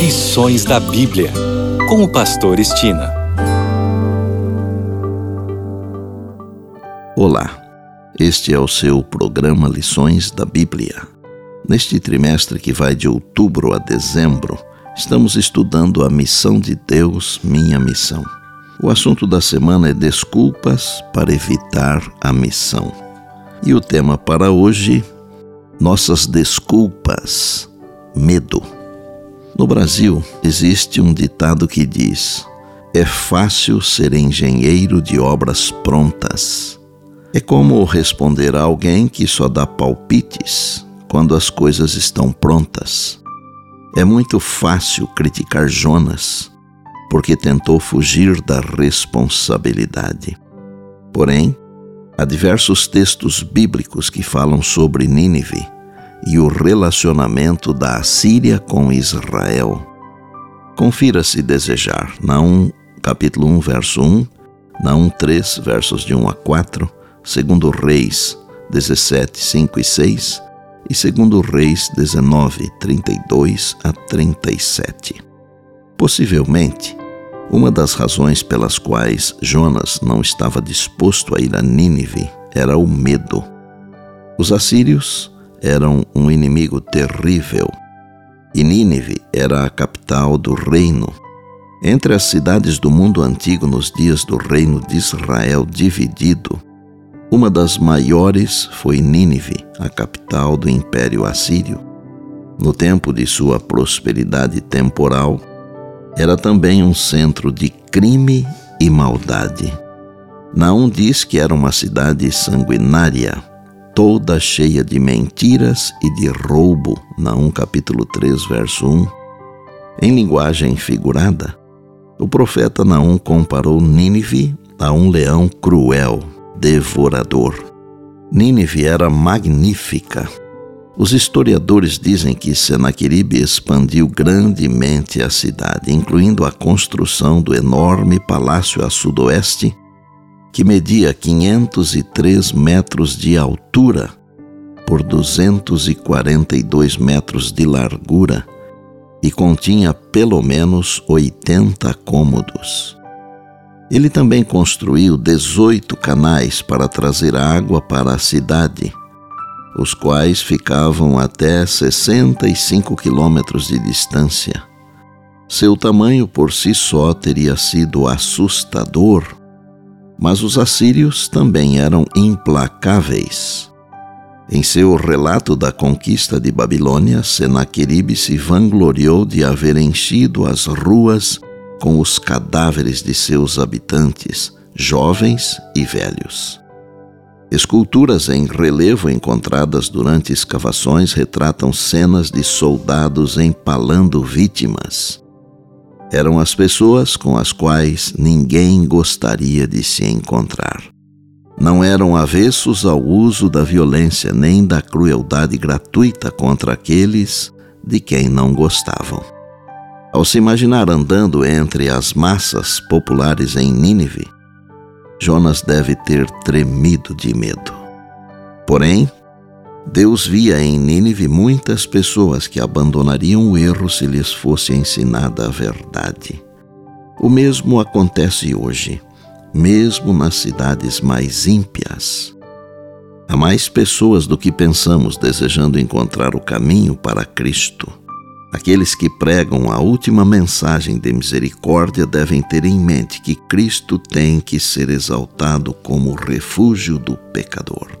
Lições da Bíblia, com o Pastor Estina. Olá, este é o seu programa Lições da Bíblia. Neste trimestre que vai de outubro a dezembro, estamos estudando a missão de Deus, minha missão. O assunto da semana é desculpas para evitar a missão. E o tema para hoje, nossas desculpas, medo. No Brasil, existe um ditado que diz: É fácil ser engenheiro de obras prontas. É como responder a alguém que só dá palpites quando as coisas estão prontas. É muito fácil criticar Jonas porque tentou fugir da responsabilidade. Porém, há diversos textos bíblicos que falam sobre Nínive e o relacionamento da Assíria com Israel. Confira se desejar, Naum capítulo 1, verso 1, Naum 3, versos de 1 a 4, segundo Reis 17, 5 e 6 e segundo Reis 19, 32 a 37. Possivelmente, uma das razões pelas quais Jonas não estava disposto a ir a Nínive era o medo. Os assírios eram um inimigo terrível. E Nínive era a capital do reino. Entre as cidades do mundo antigo nos dias do reino de Israel dividido, uma das maiores foi Nínive, a capital do Império Assírio. No tempo de sua prosperidade temporal, era também um centro de crime e maldade. Naum diz que era uma cidade sanguinária, toda cheia de mentiras e de roubo, Naum capítulo 3, verso 1. Em linguagem figurada, o profeta Naum comparou Nínive a um leão cruel, devorador. Nínive era magnífica. Os historiadores dizem que Senaqueribe expandiu grandemente a cidade, incluindo a construção do enorme palácio a sudoeste que media 503 metros de altura por 242 metros de largura e continha pelo menos 80 cômodos. Ele também construiu 18 canais para trazer água para a cidade, os quais ficavam até 65 quilômetros de distância. Seu tamanho por si só teria sido assustador mas os assírios também eram implacáveis. Em seu relato da conquista de Babilônia, Senaqueribe se vangloriou de haver enchido as ruas com os cadáveres de seus habitantes, jovens e velhos. Esculturas em relevo encontradas durante escavações retratam cenas de soldados empalando vítimas eram as pessoas com as quais ninguém gostaria de se encontrar. Não eram avessos ao uso da violência nem da crueldade gratuita contra aqueles de quem não gostavam. Ao se imaginar andando entre as massas populares em Nínive, Jonas deve ter tremido de medo. Porém, Deus via em Nínive muitas pessoas que abandonariam o erro se lhes fosse ensinada a verdade. O mesmo acontece hoje, mesmo nas cidades mais ímpias. Há mais pessoas do que pensamos desejando encontrar o caminho para Cristo. Aqueles que pregam a última mensagem de misericórdia devem ter em mente que Cristo tem que ser exaltado como refúgio do pecador.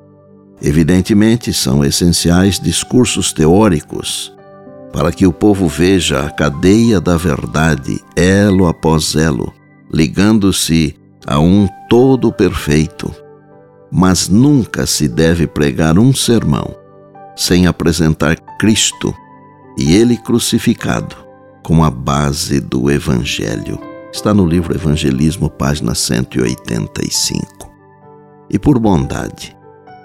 Evidentemente, são essenciais discursos teóricos para que o povo veja a cadeia da verdade, elo após elo, ligando-se a um todo perfeito. Mas nunca se deve pregar um sermão sem apresentar Cristo e Ele crucificado como a base do Evangelho. Está no livro Evangelismo, página 185. E por bondade,